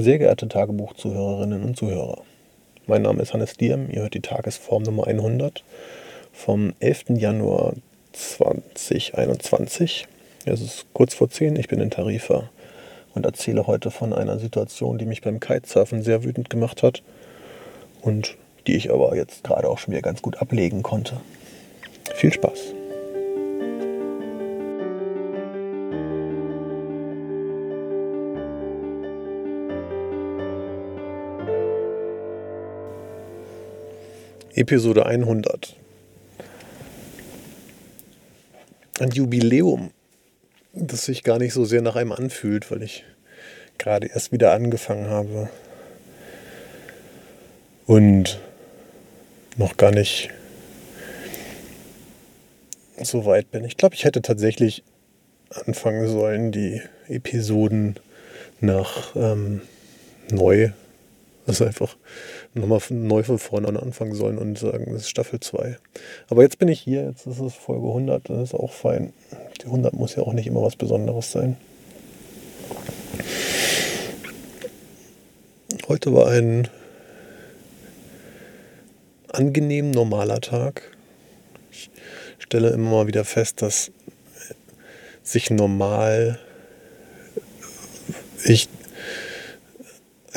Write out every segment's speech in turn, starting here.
Sehr geehrte Tagebuchzuhörerinnen und Zuhörer, mein Name ist Hannes Diem, ihr hört die Tagesform Nummer 100 vom 11. Januar 2021. Es ist kurz vor 10, ich bin in Tarifa und erzähle heute von einer Situation, die mich beim Kitesurfen sehr wütend gemacht hat und die ich aber jetzt gerade auch schon wieder ganz gut ablegen konnte. Viel Spaß! Episode 100. Ein Jubiläum, das sich gar nicht so sehr nach einem anfühlt, weil ich gerade erst wieder angefangen habe und noch gar nicht so weit bin. Ich glaube, ich hätte tatsächlich anfangen sollen, die Episoden nach ähm, neu also einfach nochmal neu von vorne anfangen sollen und sagen, das ist Staffel 2. Aber jetzt bin ich hier, jetzt ist es Folge 100, das ist auch fein. Die 100 muss ja auch nicht immer was Besonderes sein. Heute war ein angenehm normaler Tag. Ich stelle immer mal wieder fest, dass sich normal ich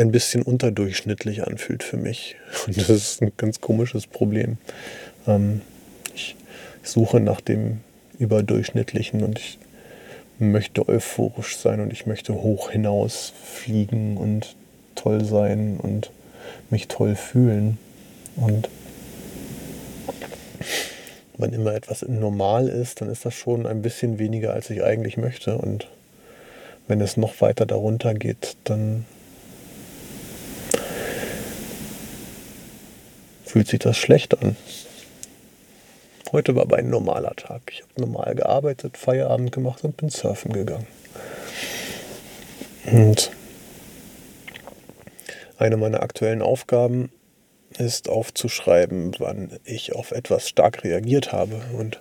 ein bisschen unterdurchschnittlich anfühlt für mich. Und das ist ein ganz komisches Problem. Ähm, ich suche nach dem Überdurchschnittlichen und ich möchte euphorisch sein und ich möchte hoch hinaus fliegen und toll sein und mich toll fühlen. Und wenn immer etwas normal ist, dann ist das schon ein bisschen weniger, als ich eigentlich möchte. Und wenn es noch weiter darunter geht, dann fühlt sich das schlecht an. Heute war aber ein normaler Tag. Ich habe normal gearbeitet, Feierabend gemacht und bin surfen gegangen. Und eine meiner aktuellen Aufgaben ist aufzuschreiben, wann ich auf etwas stark reagiert habe. Und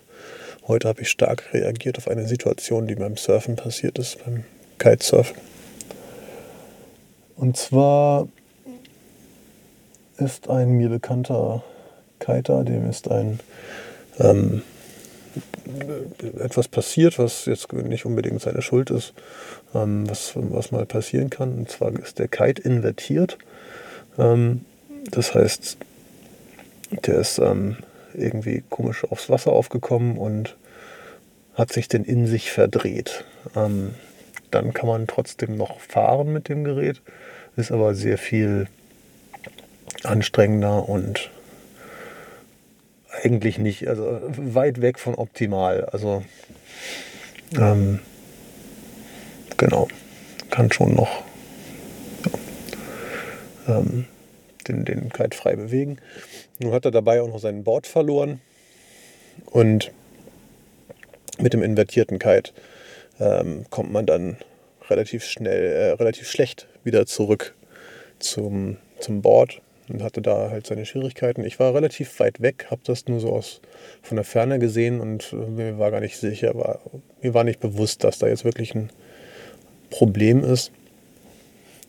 heute habe ich stark reagiert auf eine Situation, die beim Surfen passiert ist, beim Kitesurfen. Und zwar ist ein mir bekannter Kiter, dem ist ein ähm, etwas passiert, was jetzt nicht unbedingt seine Schuld ist, ähm, was, was mal passieren kann. Und zwar ist der Kite invertiert. Ähm, das heißt, der ist ähm, irgendwie komisch aufs Wasser aufgekommen und hat sich denn in sich verdreht. Ähm, dann kann man trotzdem noch fahren mit dem Gerät, ist aber sehr viel anstrengender und eigentlich nicht, also weit weg von optimal. Also ähm, genau, kann schon noch ähm, den, den Kite frei bewegen. Nun hat er dabei auch noch sein Board verloren und mit dem invertierten Kite ähm, kommt man dann relativ schnell, äh, relativ schlecht wieder zurück zum, zum Board und hatte da halt seine Schwierigkeiten. Ich war relativ weit weg, habe das nur so aus von der Ferne gesehen und äh, mir war gar nicht sicher, war, mir war nicht bewusst, dass da jetzt wirklich ein Problem ist.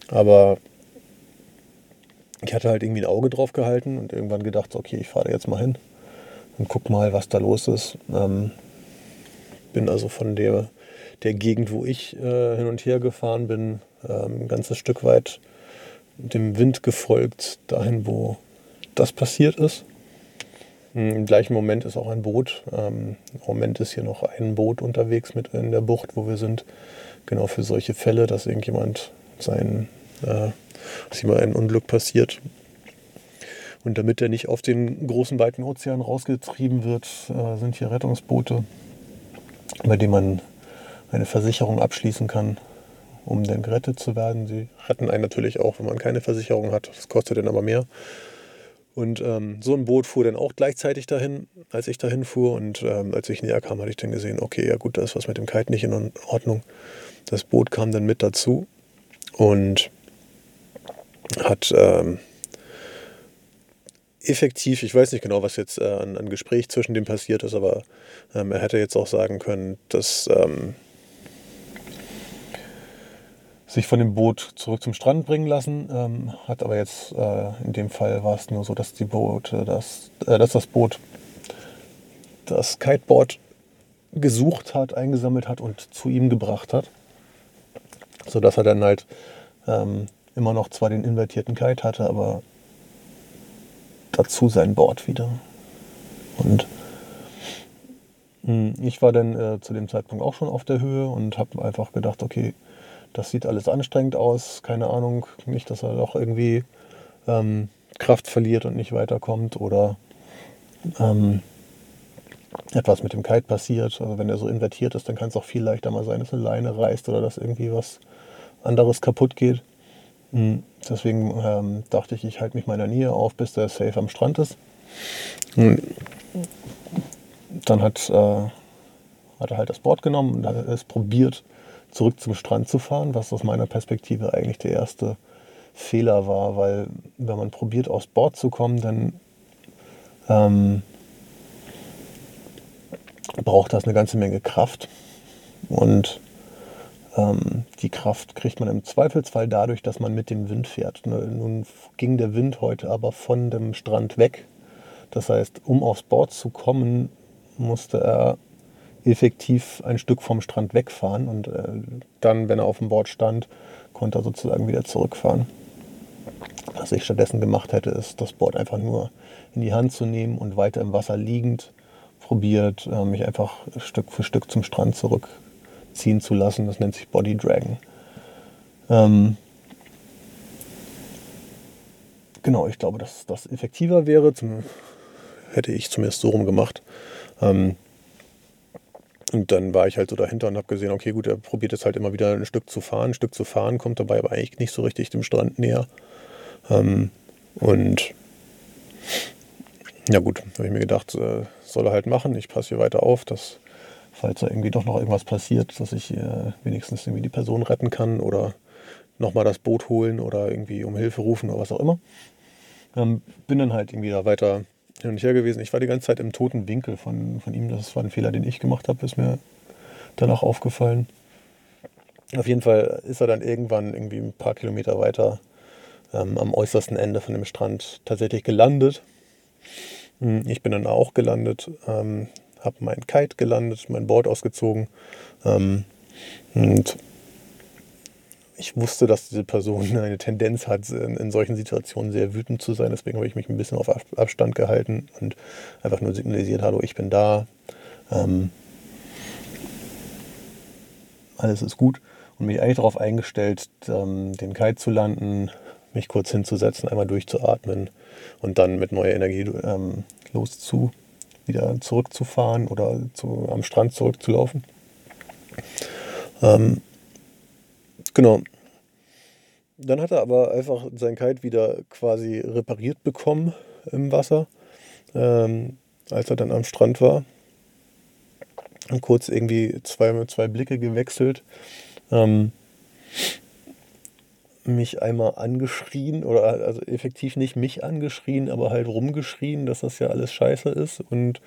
Aber ich hatte halt irgendwie ein Auge drauf gehalten und irgendwann gedacht, okay, ich fahre jetzt mal hin und guck mal, was da los ist. Ähm, bin also von der, der Gegend, wo ich äh, hin und her gefahren bin, ähm, ein ganzes Stück weit dem Wind gefolgt, dahin, wo das passiert ist. Im gleichen Moment ist auch ein Boot. Ähm, Im Moment ist hier noch ein Boot unterwegs mit in der Bucht, wo wir sind. Genau für solche Fälle, dass irgendjemand sein, äh, dass ihm ein Unglück passiert. Und damit er nicht auf den großen, weiten Ozean rausgetrieben wird, äh, sind hier Rettungsboote, bei denen man eine Versicherung abschließen kann um dann gerettet zu werden. Sie retten einen natürlich auch, wenn man keine Versicherung hat. Das kostet dann aber mehr. Und ähm, so ein Boot fuhr dann auch gleichzeitig dahin, als ich dahin fuhr. Und ähm, als ich näher kam, hatte ich dann gesehen, okay, ja gut, da ist was mit dem Kite nicht in Ordnung. Das Boot kam dann mit dazu und hat ähm, effektiv, ich weiß nicht genau, was jetzt äh, an, an, Gespräch zwischen dem passiert ist, aber ähm, er hätte jetzt auch sagen können, dass ähm, sich von dem Boot zurück zum Strand bringen lassen. Ähm, hat aber jetzt, äh, in dem Fall war es nur so, dass, die Boot, äh, dass, äh, dass das Boot das Kiteboard gesucht hat, eingesammelt hat und zu ihm gebracht hat. Sodass er dann halt ähm, immer noch zwar den invertierten Kite hatte, aber dazu sein Board wieder. Und hm, ich war dann äh, zu dem Zeitpunkt auch schon auf der Höhe und habe einfach gedacht, okay, das sieht alles anstrengend aus, keine Ahnung, nicht, dass er doch irgendwie ähm, Kraft verliert und nicht weiterkommt oder ähm, etwas mit dem Kite passiert. Also wenn er so invertiert ist, dann kann es auch viel leichter mal sein, dass eine Leine reißt oder dass irgendwie was anderes kaputt geht. Hm, deswegen ähm, dachte ich, ich halte mich meiner Nähe auf, bis der safe am Strand ist. Und dann hat, äh, hat er halt das Board genommen und hat es probiert, zurück zum Strand zu fahren, was aus meiner Perspektive eigentlich der erste Fehler war, weil wenn man probiert, aufs Board zu kommen, dann ähm, braucht das eine ganze Menge Kraft. Und ähm, die Kraft kriegt man im Zweifelsfall dadurch, dass man mit dem Wind fährt. Ne, nun ging der Wind heute aber von dem Strand weg. Das heißt, um aufs Board zu kommen, musste er effektiv ein Stück vom Strand wegfahren und äh, dann, wenn er auf dem Board stand, konnte er sozusagen wieder zurückfahren. Was ich stattdessen gemacht hätte, ist das Board einfach nur in die Hand zu nehmen und weiter im Wasser liegend probiert, äh, mich einfach Stück für Stück zum Strand zurückziehen zu lassen. Das nennt sich Body Dragon. Ähm, genau, ich glaube, dass das effektiver wäre. Zum, hätte ich zumindest so rum gemacht. Ähm, und dann war ich halt so dahinter und habe gesehen, okay, gut, er probiert jetzt halt immer wieder ein Stück zu fahren, ein Stück zu fahren, kommt dabei aber eigentlich nicht so richtig dem Strand näher. Ähm, und ja gut, habe ich mir gedacht, äh, soll er halt machen. Ich passe hier weiter auf, dass falls da irgendwie doch noch irgendwas passiert, dass ich äh, wenigstens irgendwie die Person retten kann oder nochmal das Boot holen oder irgendwie um Hilfe rufen oder was auch immer. Ähm, bin dann halt irgendwie da weiter hin und her gewesen. Ich war die ganze Zeit im toten Winkel von, von ihm. Das war ein Fehler, den ich gemacht habe, ist mir danach aufgefallen. Auf jeden Fall ist er dann irgendwann irgendwie ein paar Kilometer weiter ähm, am äußersten Ende von dem Strand tatsächlich gelandet. Hm, ich bin dann auch gelandet, ähm, habe mein Kite gelandet, mein Board ausgezogen ähm, und ich wusste, dass diese Person eine Tendenz hat, in, in, solchen Situationen sehr wütend zu sein. Deswegen habe ich mich ein bisschen auf Abstand gehalten und einfach nur signalisiert, hallo, ich bin da. Ähm, alles ist gut. Und mich eigentlich darauf eingestellt, ähm, den Kite zu landen, mich kurz hinzusetzen, einmal durchzuatmen und dann mit neuer Energie ähm, loszu, wieder zurückzufahren oder zu, am Strand zurückzulaufen. Ähm, genau. Dann hat er aber einfach sein Kite wieder quasi repariert bekommen im Wasser, ähm, als er dann am Strand war. Und kurz irgendwie zwei, zwei Blicke gewechselt. Ähm, mich einmal angeschrien oder also effektiv nicht mich angeschrien, aber halt rumgeschrien, dass das ja alles scheiße ist und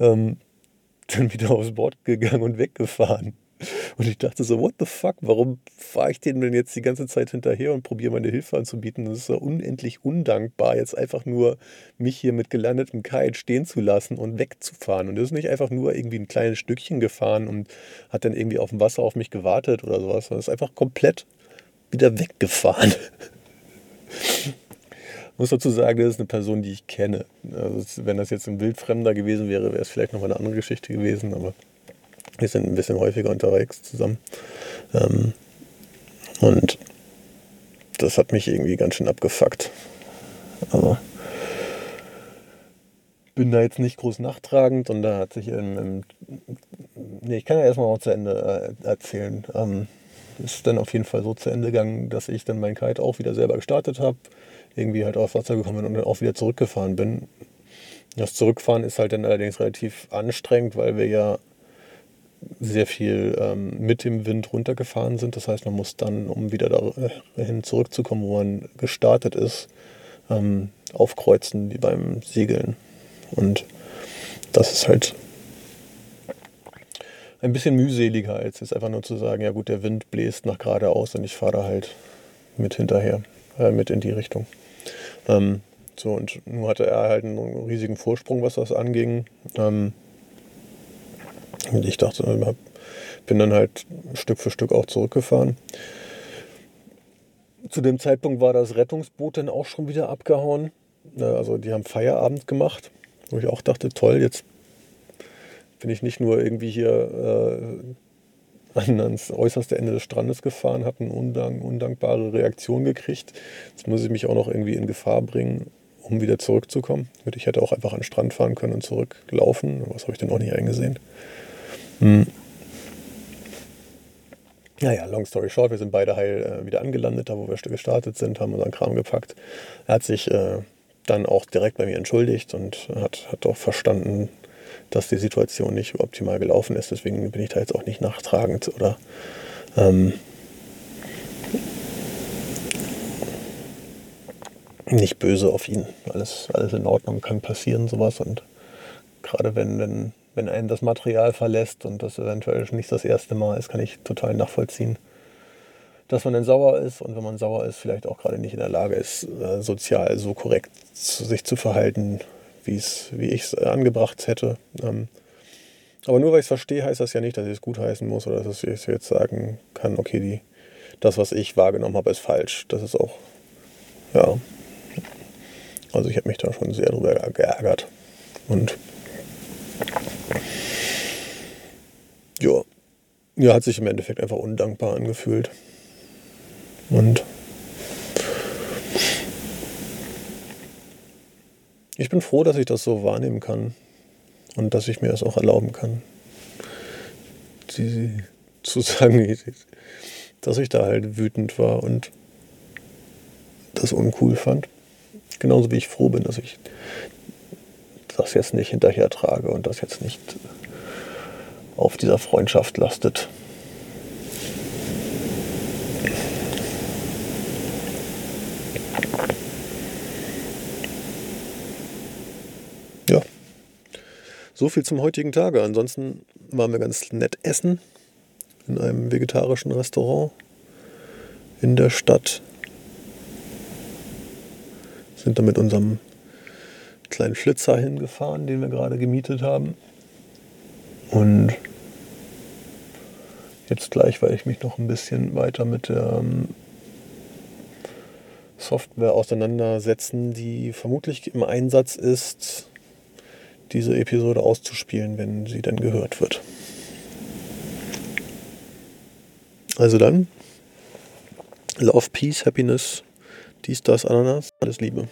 ähm, dann wieder aufs Board gegangen und weggefahren. Und ich dachte so, what the fuck, warum fahre ich denen denn jetzt die ganze Zeit hinterher und probiere meine Hilfe anzubieten? Das ist so unendlich undankbar, jetzt einfach nur mich hier mit gelandetem Kite stehen zu lassen und wegzufahren. Und er ist nicht einfach nur irgendwie ein kleines Stückchen gefahren und hat dann irgendwie auf dem Wasser auf mich gewartet oder sowas. Das ist einfach komplett wieder weggefahren. Ich muss dazu sagen, das ist eine Person, die ich kenne. Also wenn das jetzt ein Wildfremder gewesen wäre, wäre es vielleicht noch mal eine andere Geschichte gewesen, aber wir sind ein bisschen häufiger unterwegs zusammen. Ähm, und das hat mich irgendwie ganz schön abgefuckt. Aber bin da jetzt nicht groß nachtragend und da hat sich im, im nee, ich kann ja erstmal noch zu Ende äh, erzählen. Ähm, ist dann auf jeden Fall so zu Ende gegangen, dass ich dann mein Kite auch wieder selber gestartet habe, irgendwie halt aufs Wasser gekommen bin und dann auch wieder zurückgefahren bin. Das Zurückfahren ist halt dann allerdings relativ anstrengend, weil wir ja sehr viel ähm, mit dem Wind runtergefahren sind. Das heißt, man muss dann, um wieder dahin zurückzukommen, wo man gestartet ist, ähm, aufkreuzen wie beim Segeln. Und das ist halt ein bisschen mühseliger, als jetzt einfach nur zu sagen, ja gut, der Wind bläst nach geradeaus und ich fahre halt mit hinterher, äh, mit in die Richtung. Ähm, so, und nun hatte er halt einen riesigen Vorsprung, was das anging. Ähm, und ich dachte, bin dann halt Stück für Stück auch zurückgefahren. Zu dem Zeitpunkt war das Rettungsboot dann auch schon wieder abgehauen. Also die haben Feierabend gemacht, wo ich auch dachte, toll, jetzt bin ich nicht nur irgendwie hier äh, ans äußerste Ende des Strandes gefahren, habe eine undank undankbare Reaktion gekriegt. Jetzt muss ich mich auch noch irgendwie in Gefahr bringen, um wieder zurückzukommen. Ich hätte auch einfach an den Strand fahren können und zurücklaufen. Was habe ich denn auch nicht eingesehen? Hm. Naja, long story short, wir sind beide heil äh, wieder angelandet, da wo wir gestartet sind, haben unseren Kram gepackt. Er hat sich äh, dann auch direkt bei mir entschuldigt und hat, hat auch verstanden, dass die Situation nicht optimal gelaufen ist. Deswegen bin ich da jetzt auch nicht nachtragend oder ähm, nicht böse auf ihn. Alles, alles in Ordnung, kann passieren, sowas. Und gerade wenn, wenn, wenn einen das Material verlässt und das eventuell nicht das erste Mal ist, kann ich total nachvollziehen, dass man dann sauer ist und wenn man sauer ist, vielleicht auch gerade nicht in der Lage ist, äh, sozial so korrekt sich zu verhalten, wie ich es äh, angebracht hätte. Ähm, aber nur weil ich es verstehe, heißt das ja nicht, dass ich es gut heißen muss oder dass ich jetzt sagen kann, okay, die, das, was ich wahrgenommen habe, ist falsch. Das ist auch, ja. Also ich habe mich da schon sehr drüber geärgert. Und ja, ja, hat sich im Endeffekt einfach undankbar angefühlt. Und ich bin froh, dass ich das so wahrnehmen kann und dass ich mir das auch erlauben kann, die, zu sagen, dass ich da halt wütend war und das uncool fand. Genauso wie ich froh bin, dass ich das jetzt nicht hinterher trage und das jetzt nicht auf dieser Freundschaft lastet. So viel zum heutigen Tage. Ansonsten waren wir ganz nett essen in einem vegetarischen Restaurant in der Stadt. Sind da mit unserem kleinen Flitzer hingefahren, den wir gerade gemietet haben. Und jetzt gleich werde ich mich noch ein bisschen weiter mit der ähm, Software auseinandersetzen, die vermutlich im Einsatz ist diese Episode auszuspielen, wenn sie dann gehört wird. Also dann, Love, Peace, Happiness, dies, das, Ananas, alles Liebe.